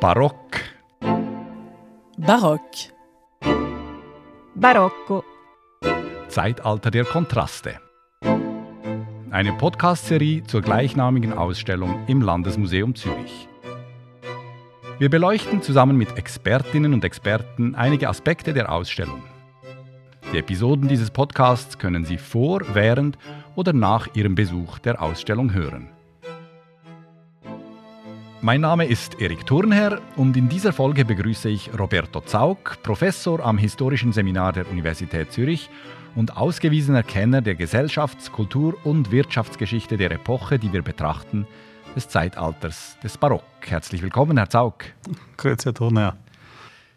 Barock. Barock. Barocco. Zeitalter der Kontraste. Eine Podcast-Serie zur gleichnamigen Ausstellung im Landesmuseum Zürich. Wir beleuchten zusammen mit Expertinnen und Experten einige Aspekte der Ausstellung. Die Episoden dieses Podcasts können Sie vor, während oder nach Ihrem Besuch der Ausstellung hören. Mein Name ist Erik Thurnherr und in dieser Folge begrüße ich Roberto Zaug, Professor am Historischen Seminar der Universität Zürich und ausgewiesener Kenner der Gesellschafts-, Kultur- und Wirtschaftsgeschichte der Epoche, die wir betrachten, des Zeitalters des Barock. Herzlich willkommen, Herr Zaug. Grüezi, Herr Thurnherr.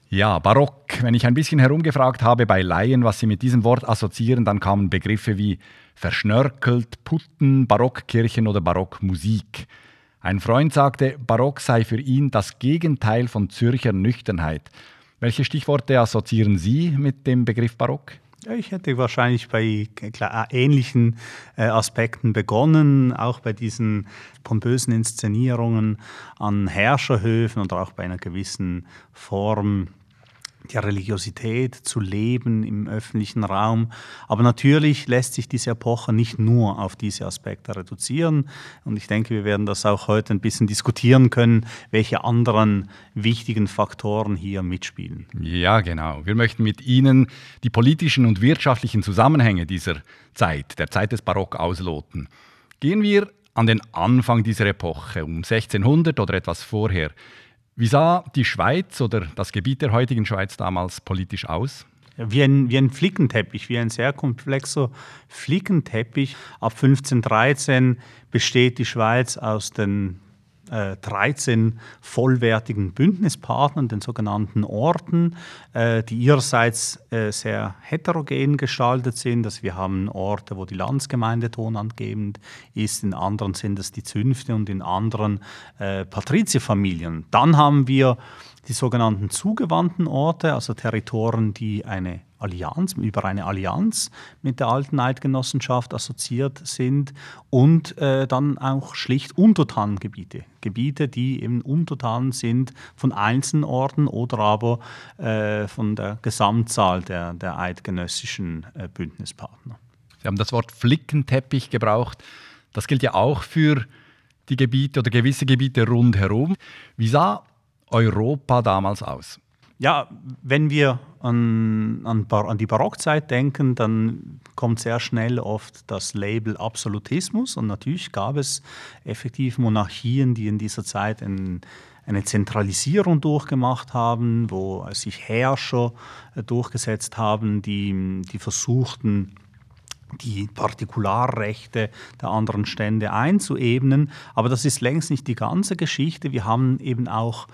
Ja, Barock. Wenn ich ein bisschen herumgefragt habe bei Laien, was sie mit diesem Wort assoziieren, dann kamen Begriffe wie verschnörkelt, Putten, Barockkirchen oder Barockmusik. Ein Freund sagte, Barock sei für ihn das Gegenteil von Zürcher Nüchternheit. Welche Stichworte assoziieren Sie mit dem Begriff Barock? Ich hätte wahrscheinlich bei ähnlichen äh, Aspekten begonnen, auch bei diesen pompösen Inszenierungen an Herrscherhöfen oder auch bei einer gewissen Form die Religiosität zu leben im öffentlichen Raum. Aber natürlich lässt sich diese Epoche nicht nur auf diese Aspekte reduzieren. Und ich denke, wir werden das auch heute ein bisschen diskutieren können, welche anderen wichtigen Faktoren hier mitspielen. Ja, genau. Wir möchten mit Ihnen die politischen und wirtschaftlichen Zusammenhänge dieser Zeit, der Zeit des Barock, ausloten. Gehen wir an den Anfang dieser Epoche, um 1600 oder etwas vorher. Wie sah die Schweiz oder das Gebiet der heutigen Schweiz damals politisch aus? Wie ein, wie ein Flickenteppich, wie ein sehr komplexer Flickenteppich. Ab 1513 besteht die Schweiz aus den 13 äh, vollwertigen Bündnispartnern, den sogenannten Orten, äh, die ihrerseits äh, sehr heterogen gestaltet sind. Also wir haben Orte, wo die Landsgemeinde tonangebend ist, in anderen sind es die Zünfte und in anderen Patrizierfamilien. Dann haben wir die sogenannten zugewandten Orte, also Territorien, die eine Allianz, über eine Allianz mit der alten Eidgenossenschaft assoziiert sind und äh, dann auch schlicht Untertanengebiete. Gebiete, die eben untertan sind von einzelnen Orten oder aber äh, von der Gesamtzahl der, der eidgenössischen äh, Bündnispartner. Sie haben das Wort Flickenteppich gebraucht. Das gilt ja auch für die Gebiete oder gewisse Gebiete rundherum. Wie sah Europa damals aus? Ja, wenn wir an, an, an, die Barockzeit denken, dann kommt sehr schnell oft das Label Absolutismus. Und natürlich gab es effektiv Monarchien, die in dieser Zeit ein, eine Zentralisierung durchgemacht haben, wo sich Herrscher äh, durchgesetzt haben, die, die versuchten, die Partikularrechte der anderen Stände einzuebnen. Aber das ist längst nicht die ganze Geschichte. Wir haben eben auch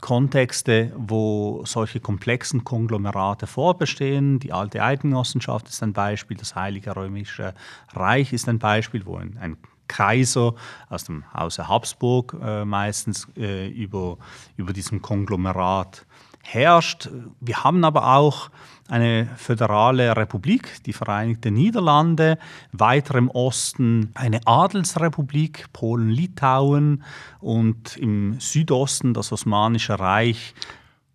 Kontexte, wo solche komplexen Konglomerate vorbestehen. Die alte Eidgenossenschaft ist ein Beispiel, das Heilige Römische Reich ist ein Beispiel, wo ein, ein Kaiser aus dem Hause Habsburg äh, meistens äh, über, über diesem Konglomerat herrscht. Wir haben aber auch eine föderale Republik, die Vereinigten Niederlande, weiter im Osten eine Adelsrepublik, Polen-Litauen und im Südosten das Osmanische Reich.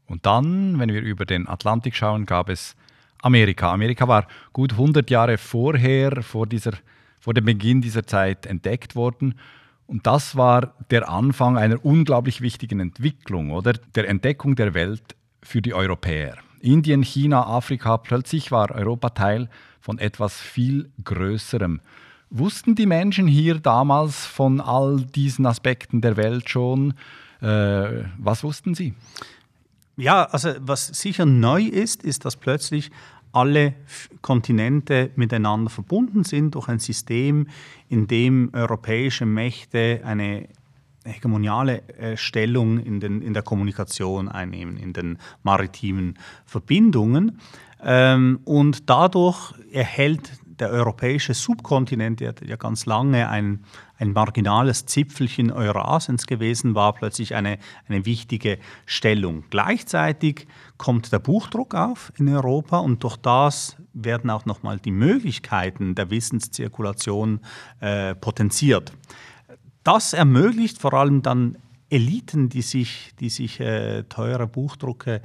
Und dann, wenn wir über den Atlantik schauen, gab es Amerika. Amerika war gut 100 Jahre vorher, vor, dieser, vor dem Beginn dieser Zeit entdeckt worden. Und das war der Anfang einer unglaublich wichtigen Entwicklung, oder? Der Entdeckung der Welt für die Europäer. Indien, China, Afrika, plötzlich war Europa Teil von etwas viel Größerem. Wussten die Menschen hier damals von all diesen Aspekten der Welt schon? Äh, was wussten sie? Ja, also was sicher neu ist, ist, dass plötzlich alle Kontinente miteinander verbunden sind durch ein System, in dem europäische Mächte eine hegemoniale äh, Stellung in, den, in der Kommunikation einnehmen, in den maritimen Verbindungen. Ähm, und dadurch erhält der europäische Subkontinent, der ja ganz lange ein, ein marginales Zipfelchen Eurasiens gewesen war, plötzlich eine, eine wichtige Stellung. Gleichzeitig kommt der Buchdruck auf in Europa und durch das werden auch nochmal die Möglichkeiten der Wissenszirkulation äh, potenziert. Das ermöglicht vor allem dann Eliten, die sich, die sich äh, teure Buchdrucke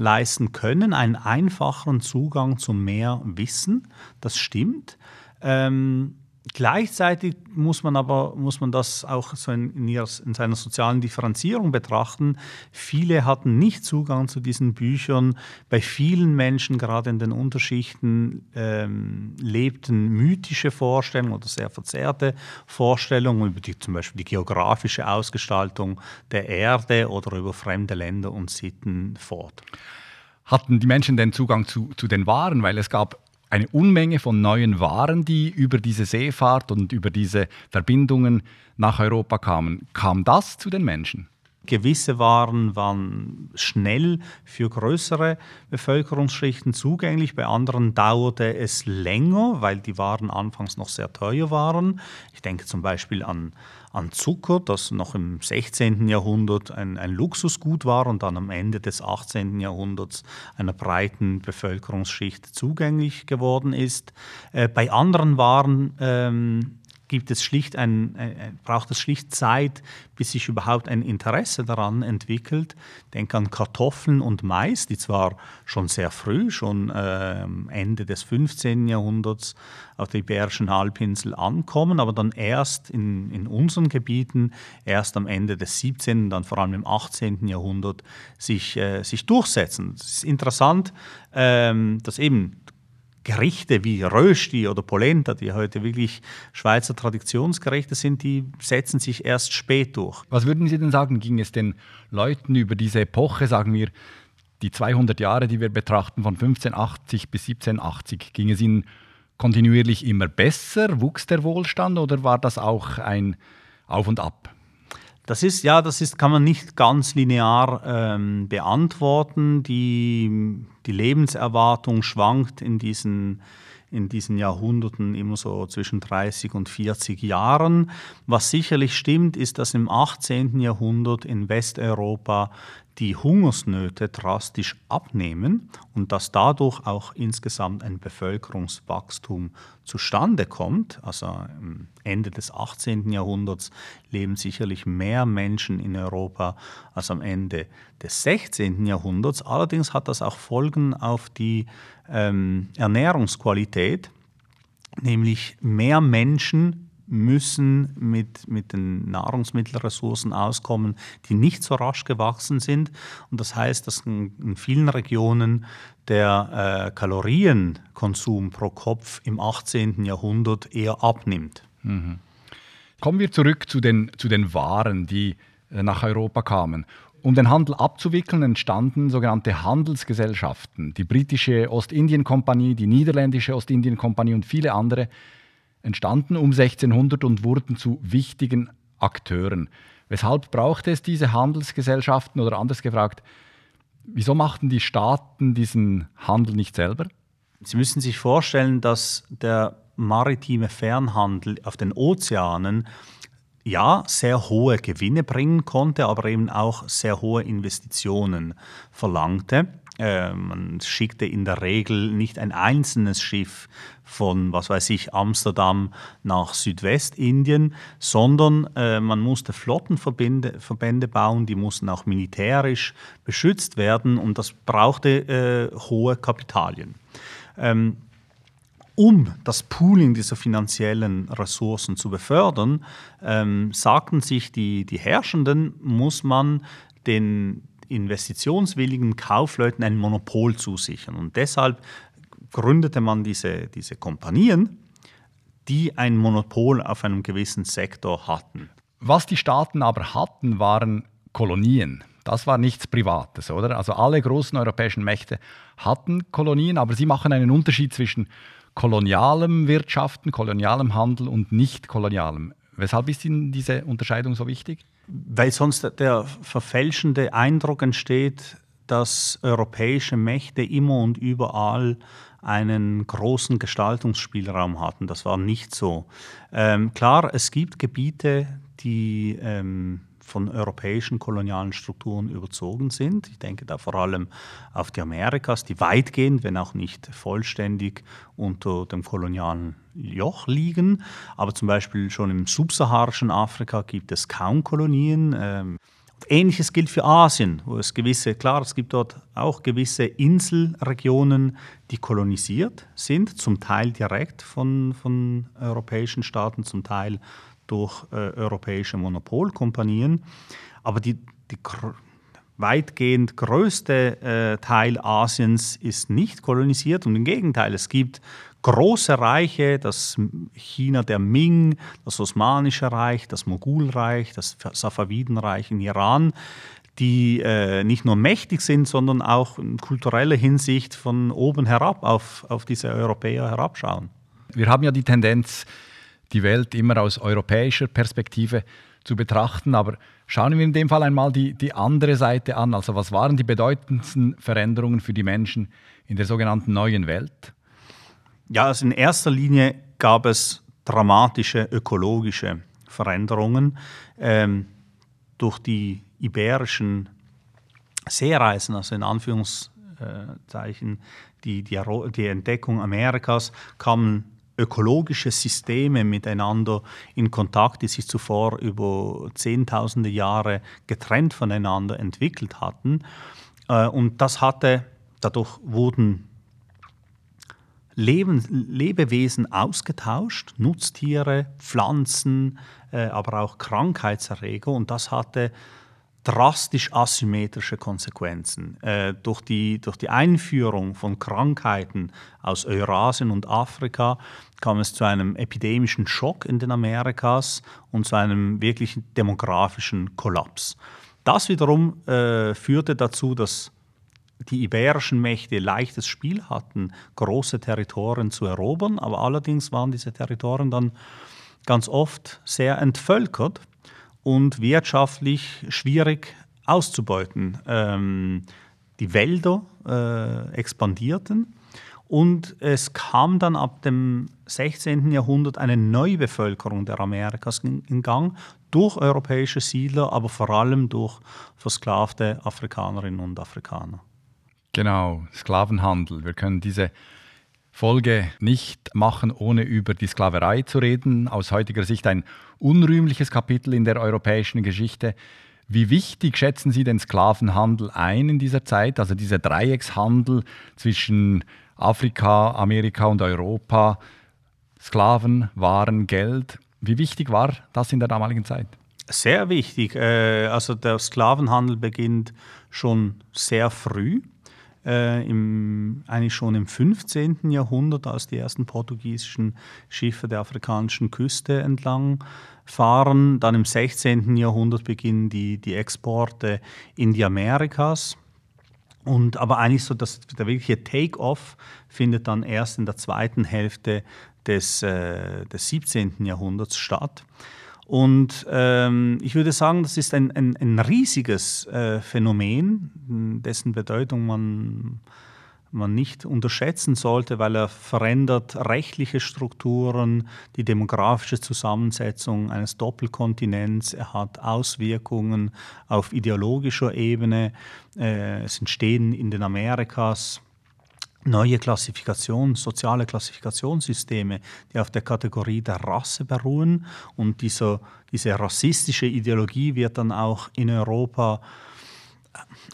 leisten können, einen einfacheren Zugang zu mehr Wissen. Das stimmt. Ähm, Gleichzeitig muss man aber muss man das auch so in, in, ihrer, in, seiner sozialen Differenzierung betrachten. Viele hatten nicht Zugang zu diesen Büchern. Bei vielen Menschen, gerade in den Unterschichten, ähm, lebten mythische Vorstellungen oder sehr verzerrte Vorstellungen über die, zum Beispiel die geografische Ausgestaltung der Erde oder über fremde Länder und Sitten fort. Hatten die Menschen denn Zugang zu, zu den Waren? Weil es gab eine Unmenge von neuen Waren, die über diese Seefahrt und über diese Verbindungen nach Europa kamen. Kam das zu den Menschen? Gewisse Waren waren schnell für größere Bevölkerungsschichten zugänglich, bei anderen dauerte es länger, weil die Waren anfangs noch sehr teuer waren. Ich denke zum Beispiel an, an Zucker, das noch im 16. Jahrhundert ein, ein Luxusgut war und dann am Ende des 18. Jahrhunderts einer breiten Bevölkerungsschicht zugänglich geworden ist. Äh, bei anderen Waren ähm, gibt es schlicht ein, äh, braucht es schlicht Zeit, bis sich überhaupt ein Interesse daran entwickelt. Denk an Kartoffeln und Mais, die zwar schon sehr früh, schon äh, Ende des 15. Jahrhunderts auf der Iberischen Halbinsel ankommen, aber dann erst in, in unseren Gebieten, erst am Ende des 17. und dann vor allem im 18. Jahrhundert sich, äh, sich durchsetzen. Es ist interessant, ähm, dass eben Gerichte wie Rösti oder Polenta, die heute wirklich Schweizer Traditionsgerichte sind, die setzen sich erst spät durch. Was würden Sie denn sagen, ging es den Leuten über diese Epoche, sagen wir, die 200 Jahre, die wir betrachten, von 1580 bis 1780, ging es ihnen kontinuierlich immer besser? Wuchs der Wohlstand oder war das auch ein Auf und Ab? Das ist, ja, das ist, kann man nicht ganz linear ähm, beantworten. Die, die Lebenserwartung schwankt in diesen, in diesen Jahrhunderten immer so zwischen 30 und 40 Jahren. Was sicherlich stimmt, ist, dass im 18. Jahrhundert in Westeuropa die Hungersnöte drastisch abnehmen und dass dadurch auch insgesamt ein Bevölkerungswachstum zustande kommt. Also Ende des 18. Jahrhunderts leben sicherlich mehr Menschen in Europa als am Ende des 16. Jahrhunderts. Allerdings hat das auch Folgen auf die ähm, Ernährungsqualität, nämlich mehr Menschen müssen mit, mit den Nahrungsmittelressourcen auskommen, die nicht so rasch gewachsen sind. Und das heißt, dass in, in vielen Regionen der äh, Kalorienkonsum pro Kopf im 18. Jahrhundert eher abnimmt. Mhm. Kommen wir zurück zu den, zu den Waren, die äh, nach Europa kamen. Um den Handel abzuwickeln, entstanden sogenannte Handelsgesellschaften. Die britische Ostindien-Kompanie, die niederländische Ostindien-Kompanie und viele andere entstanden um 1600 und wurden zu wichtigen Akteuren. Weshalb brauchte es diese Handelsgesellschaften oder anders gefragt, wieso machten die Staaten diesen Handel nicht selber? Sie müssen sich vorstellen, dass der maritime Fernhandel auf den Ozeanen ja sehr hohe Gewinne bringen konnte, aber eben auch sehr hohe Investitionen verlangte. Äh, man schickte in der Regel nicht ein einzelnes Schiff von, was weiß ich, Amsterdam nach Südwestindien, sondern äh, man musste Flottenverbände Verbände bauen, die mussten auch militärisch beschützt werden und das brauchte äh, hohe Kapitalien. Ähm, um das Pooling dieser finanziellen Ressourcen zu befördern, ähm, sagten sich die, die Herrschenden, muss man den, investitionswilligen Kaufleuten ein Monopol zusichern. Und deshalb gründete man diese, diese Kompanien, die ein Monopol auf einem gewissen Sektor hatten. Was die Staaten aber hatten, waren Kolonien. Das war nichts Privates, oder? Also alle großen europäischen Mächte hatten Kolonien, aber sie machen einen Unterschied zwischen kolonialem Wirtschaften, kolonialem Handel und nicht kolonialem. Weshalb ist Ihnen diese Unterscheidung so wichtig? Weil sonst der verfälschende Eindruck entsteht, dass europäische Mächte immer und überall einen großen Gestaltungsspielraum hatten. Das war nicht so. Ähm, klar, es gibt Gebiete, die ähm, von europäischen kolonialen Strukturen überzogen sind. Ich denke da vor allem auf die Amerikas, die weitgehend, wenn auch nicht vollständig unter dem kolonialen Joch liegen. Aber zum Beispiel schon im subsaharischen Afrika gibt es kaum Kolonien. Ähm, Ähnliches gilt für Asien, wo es gewisse, klar, es gibt dort auch gewisse Inselregionen, die kolonisiert sind, zum Teil direkt von, von europäischen Staaten, zum Teil durch äh, europäische Monopolkompanien. Aber die, die weitgehend größte äh, Teil Asiens ist nicht kolonisiert und im Gegenteil, es gibt große Reiche, das China der Ming, das Osmanische Reich, das Mogulreich, das Safavidenreich in Iran, die äh, nicht nur mächtig sind, sondern auch in kultureller Hinsicht von oben herab auf, auf diese Europäer herabschauen. Wir haben ja die Tendenz, die Welt immer aus europäischer Perspektive zu betrachten, aber schauen wir in dem Fall einmal die, die andere Seite an. Also was waren die bedeutendsten Veränderungen für die Menschen in der sogenannten neuen Welt? Ja, also in erster Linie gab es dramatische ökologische Veränderungen. Ähm, durch die iberischen Seereisen, also in Anführungszeichen die, die, die Entdeckung Amerikas, kamen ökologische Systeme miteinander in Kontakt, die sich zuvor über Zehntausende Jahre getrennt voneinander entwickelt hatten. Äh, und das hatte, dadurch wurden Leben, Lebewesen ausgetauscht, Nutztiere, Pflanzen, äh, aber auch Krankheitserreger. Und das hatte drastisch asymmetrische Konsequenzen. Äh, durch, die, durch die Einführung von Krankheiten aus Eurasien und Afrika kam es zu einem epidemischen Schock in den Amerikas und zu einem wirklichen demografischen Kollaps. Das wiederum äh, führte dazu, dass die iberischen Mächte leichtes Spiel hatten, große Territorien zu erobern, aber allerdings waren diese Territorien dann ganz oft sehr entvölkert und wirtschaftlich schwierig auszubeuten. Ähm, die Wälder äh, expandierten und es kam dann ab dem 16. Jahrhundert eine Neubevölkerung der Amerikas in Gang durch europäische Siedler, aber vor allem durch versklavte Afrikanerinnen und Afrikaner. Genau, Sklavenhandel. Wir können diese Folge nicht machen, ohne über die Sklaverei zu reden. Aus heutiger Sicht ein unrühmliches Kapitel in der europäischen Geschichte. Wie wichtig schätzen Sie den Sklavenhandel ein in dieser Zeit? Also dieser Dreieckshandel zwischen Afrika, Amerika und Europa, Sklaven, Waren, Geld. Wie wichtig war das in der damaligen Zeit? Sehr wichtig. Äh, also der Sklavenhandel beginnt schon sehr früh äh, im, eigentlich schon im 15. Jahrhundert, als die ersten portugiesischen Schiffe der afrikanischen Küste entlang fahren. Dann im 16. Jahrhundert beginnen die, die Exporte in die Amerikas. Und aber eigentlich so, dass der wirkliche Take-off findet dann erst in der zweiten Hälfte des, äh, des 17. Jahrhunderts statt. Und ähm, ich würde sagen, das ist ein, ein, ein riesiges äh, Phänomen, dessen Bedeutung man, man nicht unterschätzen sollte, weil er verändert rechtliche Strukturen, die demografische Zusammensetzung eines Doppelkontinents, er hat Auswirkungen auf ideologischer Ebene, äh, es entstehen in den Amerikas neue Klassifikation, soziale Klassifikationssysteme, die auf der Kategorie der Rasse beruhen. Und dieser, diese rassistische Ideologie wird dann auch in Europa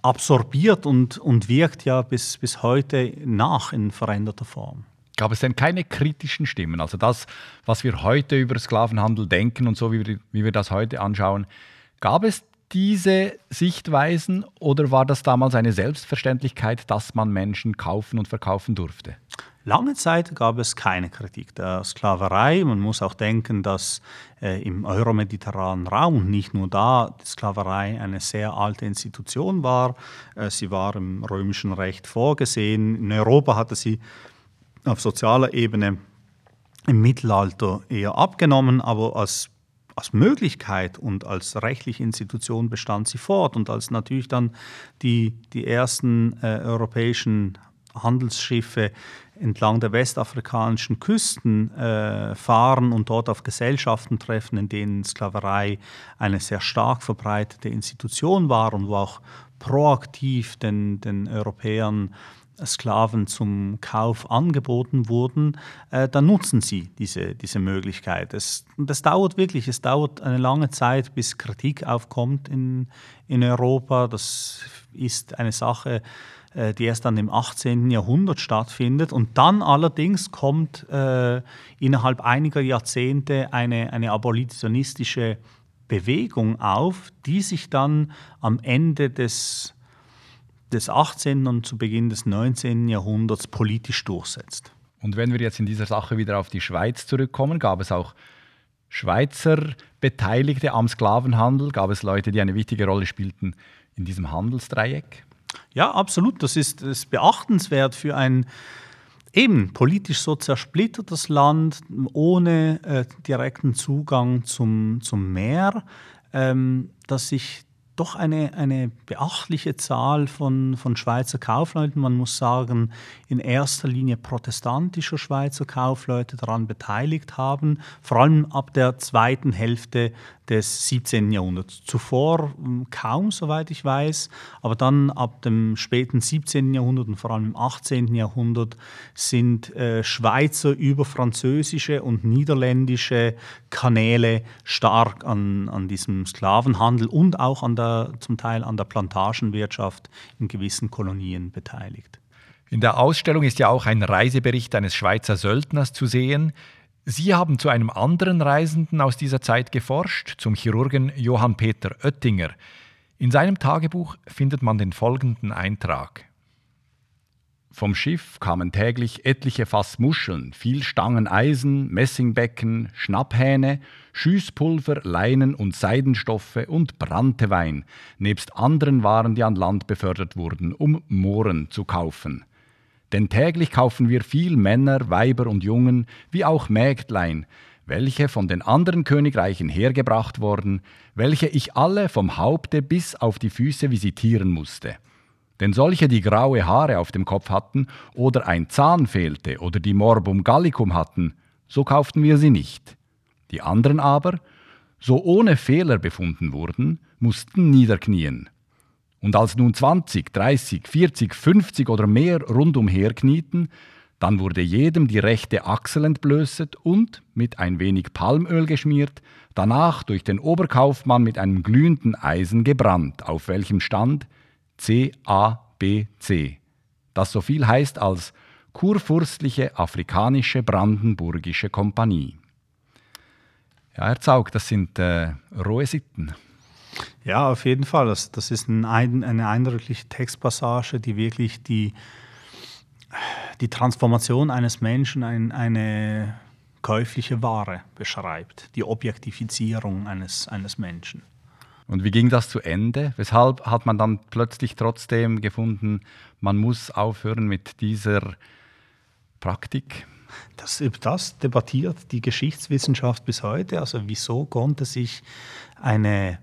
absorbiert und, und wirkt ja bis, bis heute nach in veränderter Form. Gab es denn keine kritischen Stimmen? Also das, was wir heute über Sklavenhandel denken und so, wie wir, wie wir das heute anschauen, gab es diese Sichtweisen oder war das damals eine Selbstverständlichkeit, dass man Menschen kaufen und verkaufen durfte? Lange Zeit gab es keine Kritik der Sklaverei. Man muss auch denken, dass äh, im euromediterranen Raum nicht nur da die Sklaverei eine sehr alte Institution war. Äh, sie war im römischen Recht vorgesehen. In Europa hatte sie auf sozialer Ebene im Mittelalter eher abgenommen, aber als als Möglichkeit und als rechtliche Institution bestand sie fort. Und als natürlich dann die, die ersten äh, europäischen Handelsschiffe entlang der westafrikanischen Küsten äh, fahren und dort auf Gesellschaften treffen, in denen Sklaverei eine sehr stark verbreitete Institution war und wo auch proaktiv den, den Europäern Sklaven zum Kauf angeboten wurden, äh, dann nutzen sie diese, diese Möglichkeit. Es, das dauert wirklich, es dauert eine lange Zeit, bis Kritik aufkommt in, in Europa. Das ist eine Sache, äh, die erst dann im 18. Jahrhundert stattfindet. Und dann allerdings kommt äh, innerhalb einiger Jahrzehnte eine, eine abolitionistische Bewegung auf, die sich dann am Ende des des 18. und zu Beginn des 19. Jahrhunderts politisch durchsetzt. Und wenn wir jetzt in dieser Sache wieder auf die Schweiz zurückkommen, gab es auch Schweizer Beteiligte am Sklavenhandel? Gab es Leute, die eine wichtige Rolle spielten in diesem Handelsdreieck? Ja, absolut. Das ist, das ist beachtenswert für ein eben politisch so zersplittertes Land ohne äh, direkten Zugang zum, zum Meer, ähm, dass sich doch eine, eine beachtliche Zahl von, von Schweizer Kaufleuten, man muss sagen, in erster Linie protestantischer Schweizer Kaufleute daran beteiligt haben, vor allem ab der zweiten Hälfte des 17. Jahrhunderts. Zuvor hm, kaum, soweit ich weiß, aber dann ab dem späten 17. Jahrhundert und vor allem im 18. Jahrhundert sind äh, Schweizer über französische und niederländische Kanäle stark an, an diesem Sklavenhandel und auch an der, zum Teil an der Plantagenwirtschaft in gewissen Kolonien beteiligt. In der Ausstellung ist ja auch ein Reisebericht eines Schweizer Söldners zu sehen. Sie haben zu einem anderen Reisenden aus dieser Zeit geforscht, zum Chirurgen Johann Peter Oettinger. In seinem Tagebuch findet man den folgenden Eintrag. Vom Schiff kamen täglich etliche Fass Muscheln, viel Stangen Eisen, Messingbecken, Schnapphähne, Schießpulver, Leinen und Seidenstoffe und Brantewein, nebst anderen Waren, die an Land befördert wurden, um Mohren zu kaufen. Denn täglich kaufen wir viel Männer, Weiber und Jungen, wie auch Mägdlein, welche von den anderen Königreichen hergebracht wurden, welche ich alle vom Haupte bis auf die Füße visitieren musste. Denn solche, die graue Haare auf dem Kopf hatten oder ein Zahn fehlte oder die Morbum gallicum hatten, so kauften wir sie nicht. Die anderen aber, so ohne Fehler befunden wurden, mussten niederknien. Und als nun 20, 30, 40, 50 oder mehr rundumher knieten, dann wurde jedem die rechte Achsel entblößet und, mit ein wenig Palmöl geschmiert, danach durch den Oberkaufmann mit einem glühenden Eisen gebrannt, auf welchem stand CABC, das so viel heißt als Kurfürstliche Afrikanische Brandenburgische Kompanie. Ja, Herr Zaug, das sind äh, rohe Sitten. Ja, auf jeden Fall. Das, das ist ein, eine eindrückliche Textpassage, die wirklich die, die Transformation eines Menschen in eine käufliche Ware beschreibt, die Objektifizierung eines, eines Menschen. Und wie ging das zu Ende? Weshalb hat man dann plötzlich trotzdem gefunden, man muss aufhören mit dieser Praktik? Das, das debattiert die Geschichtswissenschaft bis heute. Also wieso konnte sich eine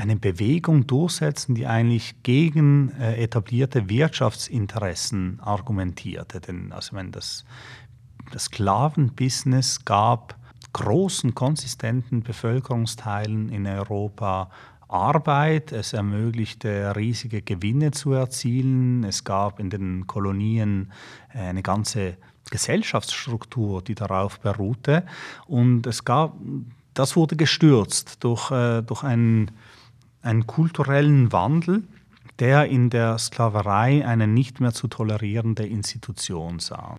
eine Bewegung durchsetzen, die eigentlich gegen äh, etablierte Wirtschaftsinteressen argumentierte. Denn also wenn das, das Sklavenbusiness gab großen, konsistenten Bevölkerungsteilen in Europa Arbeit, es ermöglichte riesige Gewinne zu erzielen, es gab in den Kolonien äh, eine ganze Gesellschaftsstruktur, die darauf beruhte. Und es gab das wurde gestürzt durch, äh, durch einen einen kulturellen Wandel, der in der Sklaverei eine nicht mehr zu tolerierende Institution sah.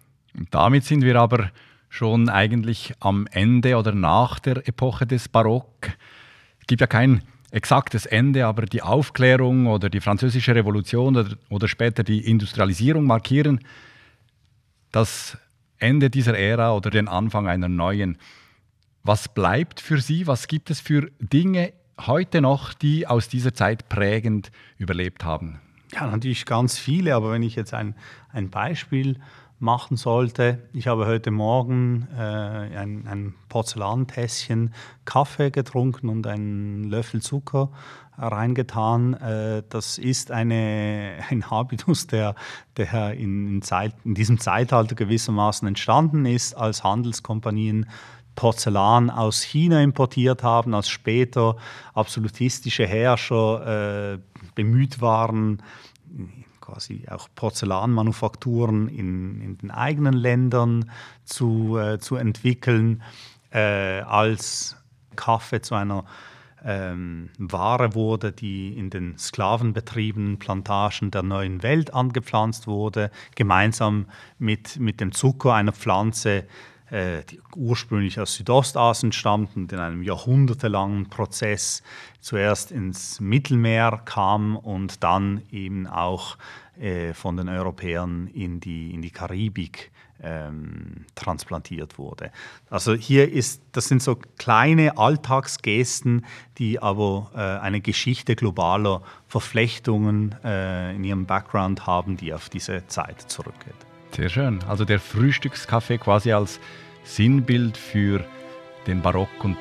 Damit sind wir aber schon eigentlich am Ende oder nach der Epoche des Barock. Es gibt ja kein exaktes Ende, aber die Aufklärung oder die Französische Revolution oder, oder später die Industrialisierung markieren das Ende dieser Ära oder den Anfang einer neuen. Was bleibt für Sie? Was gibt es für Dinge heute noch, die aus dieser Zeit prägend überlebt haben? Ja, natürlich ganz viele, aber wenn ich jetzt ein, ein Beispiel machen sollte, ich habe heute Morgen äh, ein, ein Porzellantässchen Kaffee getrunken und einen Löffel Zucker reingetan. Äh, das ist eine, ein Habitus, der, der in, in, Zeit, in diesem Zeitalter gewissermaßen entstanden ist, als Handelskompanien Porzellan aus China importiert haben, als später absolutistische Herrscher äh, bemüht waren, quasi auch Porzellanmanufakturen in, in den eigenen Ländern zu, äh, zu entwickeln, äh, als Kaffee zu einer ähm, Ware wurde, die in den sklavenbetriebenen Plantagen der neuen Welt angepflanzt wurde, gemeinsam mit, mit dem Zucker einer Pflanze, die ursprünglich aus Südostasien stammt und in einem jahrhundertelangen Prozess zuerst ins Mittelmeer kam und dann eben auch äh, von den Europäern in die, in die Karibik ähm, transplantiert wurde. Also hier ist, das sind so kleine Alltagsgesten, die aber äh, eine Geschichte globaler Verflechtungen äh, in ihrem Background haben, die auf diese Zeit zurückgeht. Sehr schön. Also der Frühstückskaffee quasi als Sinnbild für den Barock und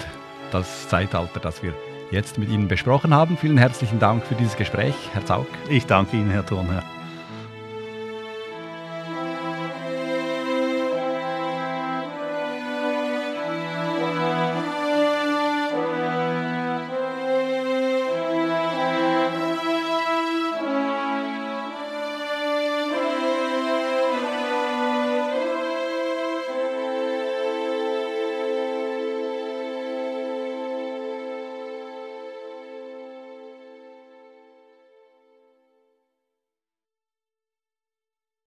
das Zeitalter, das wir jetzt mit Ihnen besprochen haben. Vielen herzlichen Dank für dieses Gespräch, Herr Zaug. Ich danke Ihnen, Herr Thurnherr.